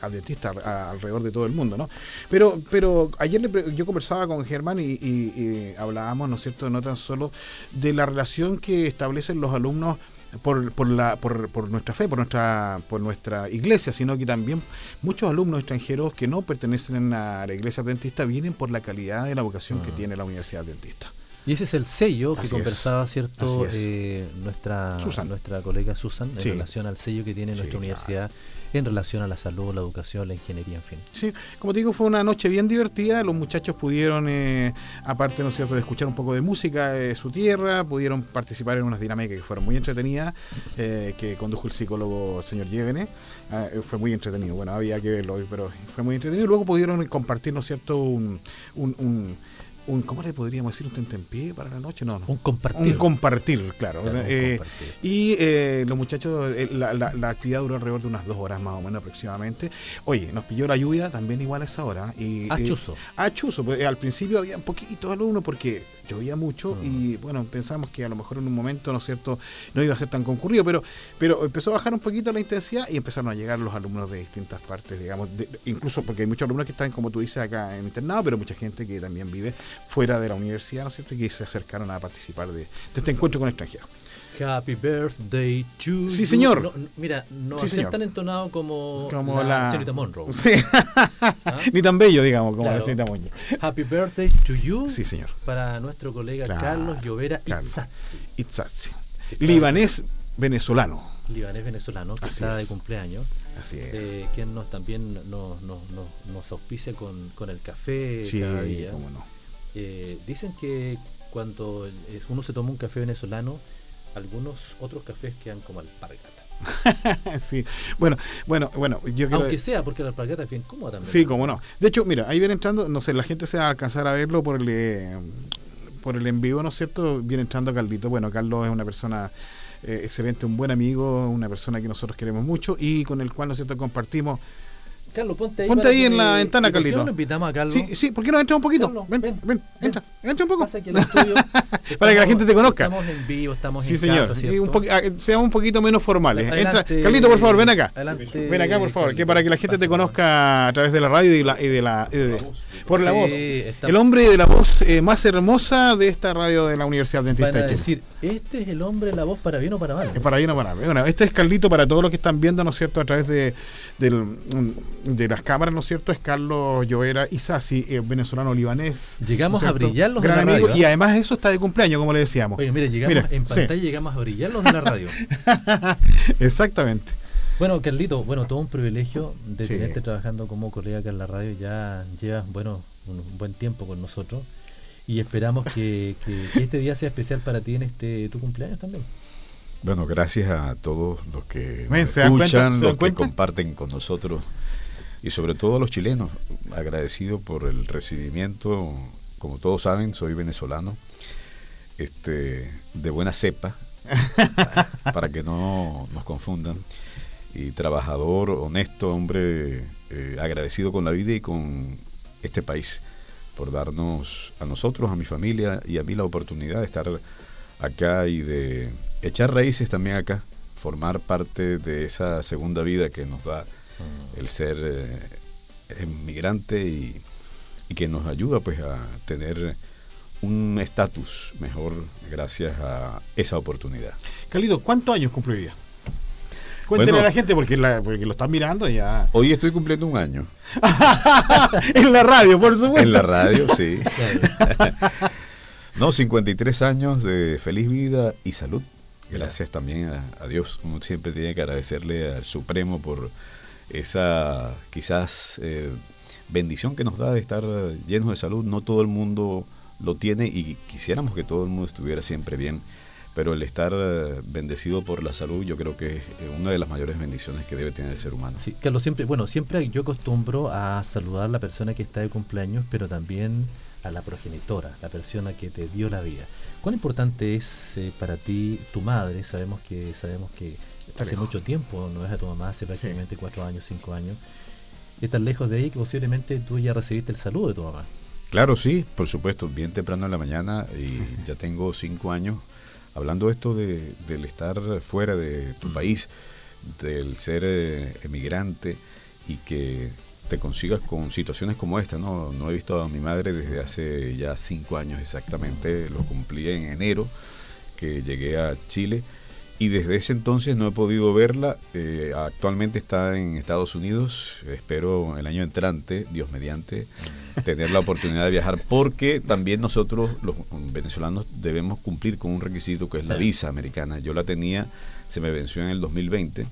adventistas alrededor de todo el mundo, ¿no? Pero, pero ayer le, yo conversaba con Germán y, y, y hablábamos, ¿no es cierto?, no tan solo de la relación que establecen los alumnos por, por, la, por, por, nuestra fe, por nuestra, por nuestra iglesia, sino que también muchos alumnos extranjeros que no pertenecen a la iglesia adventista vienen por la calidad de la vocación que tiene la Universidad Adventista.
Y ese es el sello que conversaba, es. ¿cierto? Eh, nuestra,
Susan.
nuestra colega Susan en sí. relación al sello que tiene nuestra universidad. Claro en relación a la salud, la educación, la ingeniería, en fin.
Sí, como te digo, fue una noche bien divertida. Los muchachos pudieron, eh, aparte, ¿no es cierto?, de escuchar un poco de música de su tierra, pudieron participar en unas dinámicas que fueron muy entretenidas, eh, que condujo el psicólogo el señor Yegene. Eh, fue muy entretenido. Bueno, había que verlo hoy, pero fue muy entretenido. Luego pudieron compartir, ¿no es cierto?, un, un, un un, ¿cómo le podríamos decir? Un tentempié para la noche, no, no.
Un compartir.
Un compartir, claro. claro eh, compartir. Y eh, los muchachos, eh, la, la, la, actividad duró alrededor de unas dos horas más o menos aproximadamente. Oye, nos pilló la lluvia también igual a esa hora. Y,
achuzo.
achuzo, pues al principio había un poquito de alumnos porque llovía mucho mm. y bueno, pensamos que a lo mejor en un momento, ¿no es cierto?, no iba a ser tan concurrido, pero, pero empezó a bajar un poquito la intensidad y empezaron a llegar los alumnos de distintas partes, digamos, de, incluso porque hay muchos alumnos que están, como tú dices, acá en internado, pero mucha gente que también vive fuera de la universidad, ¿no es cierto?, y que se acercaron a participar de, de este encuentro con extranjeros.
Happy Birthday to
Sí, señor.
No, mira, no
sí,
es tan entonado como,
como
la,
la...
señorita Monroe.
Sí. ¿Ah? Ni tan bello, digamos, como claro. la señorita Monroe.
Happy Birthday to you.
Sí, señor.
Para nuestro colega claro, Carlos Llovera
claro.
Itzatzi.
Itzatzi. Libanés venezolano.
libanés venezolano que está de cumpleaños.
Así es.
Eh, quien nos también nos, nos, nos, auspicia con, con, el café
sí, cada día. Cómo no.
Eh, dicen que cuando uno se toma un café venezolano, algunos otros cafés quedan como alpargata.
sí, bueno, bueno, bueno,
yo Aunque sea, porque la alpargata es bien cómoda también.
Sí, cómo no. De hecho, mira, ahí viene entrando, no sé, la gente se va a alcanzar a verlo por el, eh, por el en vivo, ¿no es cierto? Viene entrando Carlito. Bueno, Carlos es una persona eh, excelente, un buen amigo, una persona que nosotros queremos mucho y con el cual, ¿no es cierto?, compartimos
Carlos, ponte ahí.
Ponte ahí en la ventana, Carlito. ¿Por qué
no invitamos a Carlos?
Sí, sí, ¿por qué no entra un poquito? ven, ven, entra, entra un poco. Para que la gente te conozca.
Estamos en vivo, estamos
sí,
en
señor.
casa,
un ah, seamos un poquito menos formales. entra, Carlito, por favor, ven acá. Adelante, ven acá, por favor, que para que la gente te conozca a través de la radio y, la, y de la. Y de, por la voz. El hombre de la voz eh, más hermosa de esta radio de la Universidad Dentista
de Chile. decir, este es el hombre de la voz para bien o para mal.
Es para bien o para mal. Bueno, este es Carlito para todos los que están viendo, ¿no es cierto?, a través de, de las cámaras, ¿no es cierto? Es Carlos Llovera Isasi, eh, venezolano libanés.
Llegamos a brillar los de la radio.
Y además eso está de cumpleaños, como le decíamos.
Oye, mire, llegamos en pantalla llegamos a brillar los de la radio.
Exactamente.
Bueno, Carlito, bueno, todo un privilegio de tenerte trabajando como colega acá en la radio. Ya llevas, bueno, un, buen tiempo con nosotros y esperamos que, este día sea especial para ti en este tu cumpleaños también.
Bueno, gracias a todos los que escuchan, los que comparten con nosotros y sobre todo a los chilenos. Agradecido por el recibimiento. Como todos saben, soy venezolano, este, de buena cepa, para que no nos confundan y trabajador, honesto, hombre eh, agradecido con la vida y con este país por darnos a nosotros, a mi familia y a mí la oportunidad de estar acá y de echar raíces también acá, formar parte de esa segunda vida que nos da mm. el ser eh, inmigrante y, y, que nos ayuda pues a tener un estatus mejor gracias a esa oportunidad.
Calido, ¿cuántos años cumple hoy día? A la gente porque, porque lo están mirando ya.
Hoy estoy cumpliendo un año.
en la radio, por supuesto.
En la radio, sí. no, 53 años de feliz vida y salud. Gracias también a, Dios. Uno siempre tiene que agradecerle al Supremo por esa quizás eh, bendición que nos da de estar llenos de salud. No todo el mundo lo tiene y quisiéramos que todo el mundo estuviera siempre bien pero el estar eh, bendecido por la salud yo creo que es eh, una de las mayores bendiciones que debe tener el ser humano.
Sí, Carlos, siempre, bueno, siempre yo acostumbro a saludar a la persona que está de cumpleaños, pero también a la progenitora, la persona que te dio la vida. ¿Cuán importante es para ti tu madre? Sabemos que sabemos que hace mucho tiempo no ves a tu mamá, hace prácticamente cuatro años, cinco años. Estás lejos de ahí que posiblemente tú ya recibiste el saludo de tu mamá.
Claro, sí, por supuesto, bien temprano en la mañana y ya tengo cinco años hablando esto de, del estar fuera de tu país, del ser eh, emigrante y que te consigas con situaciones como esta, ¿no? No he visto a mi madre desde hace ya cinco años exactamente, lo cumplí en enero, que llegué a Chile y desde ese entonces no he podido verla. Eh, actualmente está en Estados Unidos. Espero el año entrante, Dios mediante, tener la oportunidad de viajar porque también nosotros los venezolanos debemos cumplir con un requisito que es la visa americana. Yo la tenía, se me venció en el 2020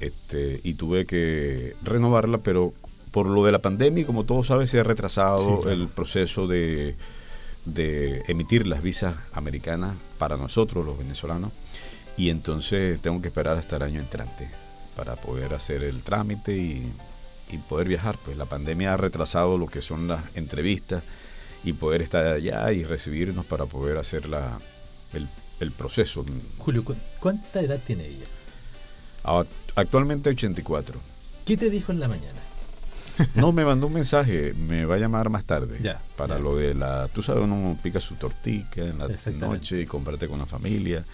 este, y tuve que renovarla, pero por lo de la pandemia, como todos saben, se ha retrasado el proceso de, de emitir las visas americanas para nosotros los venezolanos y entonces tengo que esperar hasta el año entrante para poder hacer el trámite y, poder viajar. Pues la pandemia ha retrasado lo que son las entrevistas y poder estar allá y recibirnos para poder hacer la, el, proceso.
Julio, ¿cuánta edad tiene ella?
Ah, actualmente 84.
¿Qué te dijo en la mañana?
No, me mandó un mensaje, me va a llamar más tarde. Ya. Para lo de la. Tú sabes, uno pica su tortica en la noche y comparte con la familia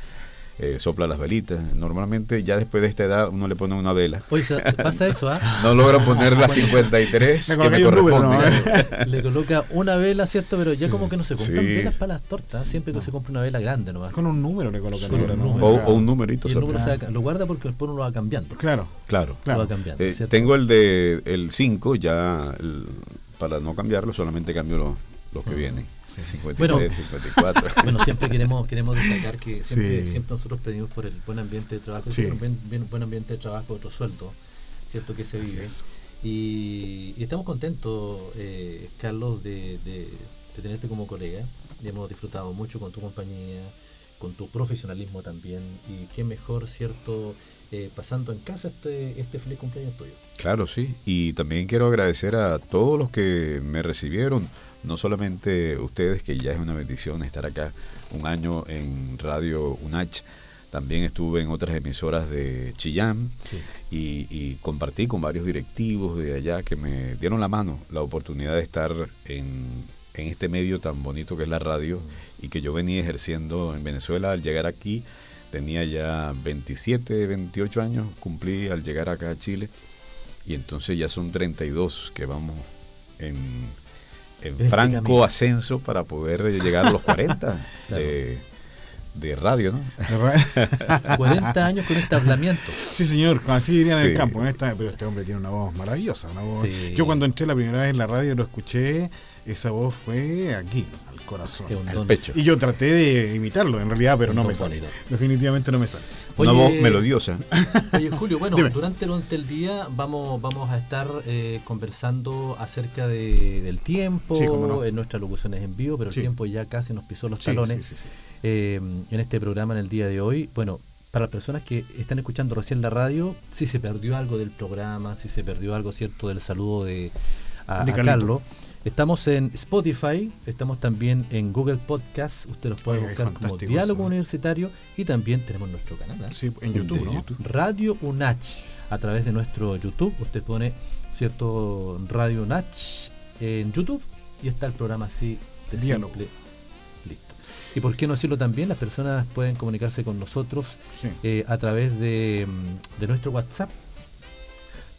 eh, sopla las velitas. Normalmente ya después de esta edad uno le pone una vela.
Oye, pasa eso, ¿ah?
No logra poner las 53 que me corresponde.
Le coloca una vela, ¿cierto? Pero ya como que no se compran velas para las tortas, siempre que se compra una vela grande nomás.
Con un número le colocan.
o, un numerito.
Y el número lo guarda porque después uno lo va cambiando.
Claro, claro.
Lo va cambiando,
eh, tengo el de el 5 ya para no cambiarlo, solamente cambio los que vienen. 53, bueno, 54.
Bueno, siempre queremos queremos destacar que siempre, siempre nosotros pedimos por el buen ambiente de trabajo, sí. un buen, ambiente de trabajo, otro sueldo, ¿cierto? Que se vive. Y, estamos contentos, eh, Carlos, de, de, tenerte como colega. Y hemos disfrutado mucho con tu compañía, con tu profesionalismo también. Y qué mejor, ¿cierto? Eh, pasando en casa este, este feliz cumpleaños tuyo.
Claro, sí. Y también quiero agradecer a todos los que me recibieron no solamente ustedes, que ya es una bendición estar acá un año en Radio UNACH, también estuve en otras emisoras de Chillán y, compartí con varios directivos de allá que me dieron la mano la oportunidad de estar en, en este medio tan bonito que es la radio mm. y que yo venía ejerciendo en Venezuela al llegar aquí. Tenía ya 27, 28 años, cumplí al llegar acá a Chile y entonces ya son 32 que vamos en en franco ascenso para poder llegar a los 40 de, radio, ¿no?
40 años con establamiento.
Sí, señor, así dirían en el campo. pero este hombre tiene una voz maravillosa. Una voz, Yo cuando entré la primera vez en la radio lo escuché, esa voz fue aquí, corazón.
Al pecho.
Y yo traté de imitarlo en realidad, pero no me sale. Definitivamente no me sale.
Una voz melodiosa.
Oye, Julio, bueno, durante, durante el día vamos, vamos a estar eh, conversando acerca de, del tiempo, en nuestras locuciones en vivo, pero el tiempo ya casi nos pisó los talones eh, en este programa en el día de hoy. Bueno, para las personas que están escuchando recién la radio, si se perdió algo del programa, si se perdió algo cierto del saludo de, a Carlos Estamos en Spotify, estamos también en Google Podcast, usted los puede buscar como Diálogo Universitario y también tenemos nuestro canal.
¿eh? Sí, en YouTube,
Radio UNACH, a través de nuestro YouTube, usted pone, ¿cierto? Radio UNACH en YouTube y está el programa así de Diálogo. Listo. Y por qué no decirlo también, las personas pueden comunicarse con nosotros eh, a través de, de nuestro WhatsApp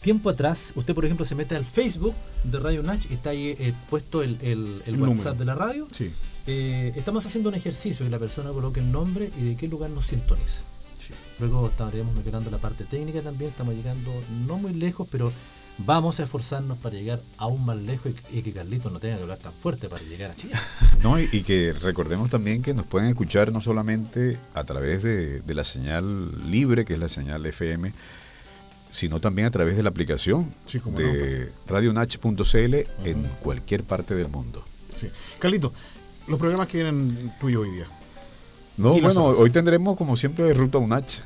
tiempo atrás, usted por ejemplo se mete al Facebook de Radio Natch y está ahí eh, puesto el, WhatsApp de la radio.
Sí.
Eh, estamos haciendo un ejercicio y la persona coloque el nombre y de qué lugar nos sintoniza. Luego estaríamos mejorando la parte técnica también, estamos llegando no muy lejos, pero vamos a esforzarnos para llegar aún más lejos y, que Carlitos no tenga que hablar tan fuerte para llegar a Chile.
No, y, que recordemos también que nos pueden escuchar no solamente a través de, de la señal libre, que es la señal FM, sino también a través de la aplicación de radionach.cl en cualquier parte del mundo.
Sí. Carlito, los programas que vienen tuyos hoy día.
No, bueno, hoy tendremos como siempre Ruta UNACH,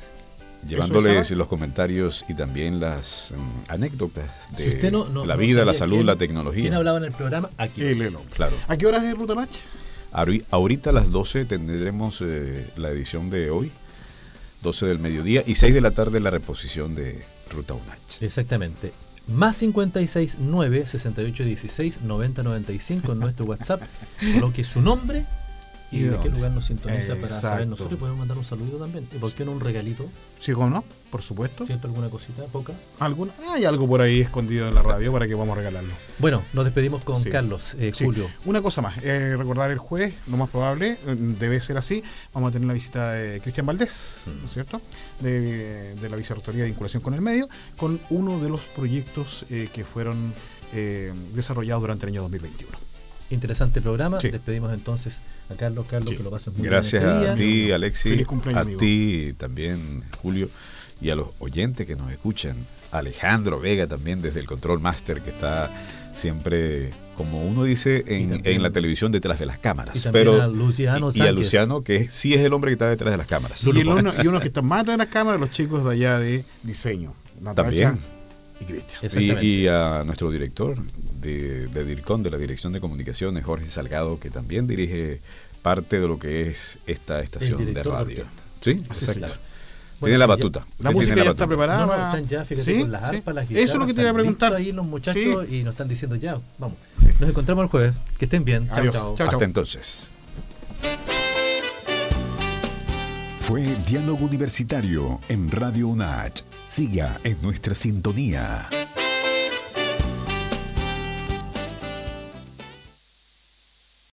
llevándoles los comentarios y también las mm, anécdotas de la vida, la salud, la tecnología.
¿Quién hablaba en el programa? Aquí.
Claro.
¿A qué horas es Ruta UNACH?
Ahorita a las 12 tendremos eh, la edición de hoy, 12 del mediodía, y 6 de la tarde la reposición de Ruta UNACH.
Exactamente. Más 56 9 68 16 90 95 en nuestro WhatsApp. Coloque su nombre y de, qué lugar nos sintoniza para saber. Nosotros podemos mandar un saludo también. ¿Y por qué no un regalito?
Sí, ¿cómo no? Por supuesto.
¿Cierto? ¿Alguna cosita? ¿Poca?
¿Alguna? Hay algo por ahí escondido en la radio para que vamos a regalarlo.
Bueno, nos despedimos con Carlos, eh, Julio.
Una cosa más. Eh, recordar el jueves, lo más probable, eh, debe ser así. Vamos a tener la visita de Cristian Valdés, ¿no es mm. cierto? De, de la Vicerrectoría de Vinculación con el Medio, con uno de los proyectos que fueron desarrollados durante el año 2021
interesante programa. Despedimos entonces a Carlos. Carlos, que lo pases muy
Gracias
bien.
Gracias a ti, Alexis. a ti también, Julio. Y a los oyentes que nos escuchan. Alejandro Vega también desde el Control Master, que está siempre, como uno dice en, la televisión, detrás de las cámaras.
Y
pero,
a Luciano
y, a Luciano, que sí es el hombre que está detrás de las cámaras.
Y, uno, y uno que está más detrás de las cámaras, los chicos de allá de diseño.
también.
Y
Cristian. Y, a nuestro director, de, de DIRCON, de la Dirección de Comunicaciones, Jorge Salgado, que también dirige parte de lo que es esta estación de radio. ¿Sí? Exacto. tiene la batuta.
la música ya está preparada.
están ya, fíjate, con las arpas, las guitarras.
Eso es lo que te iba a preguntar.
ahí los muchachos y nos están diciendo ya, vamos. Nos encontramos el jueves. Que estén bien. Chao, chao.
Hasta entonces.
Fue Diálogo Universitario en Radio UNACH. Siga en nuestra sintonía.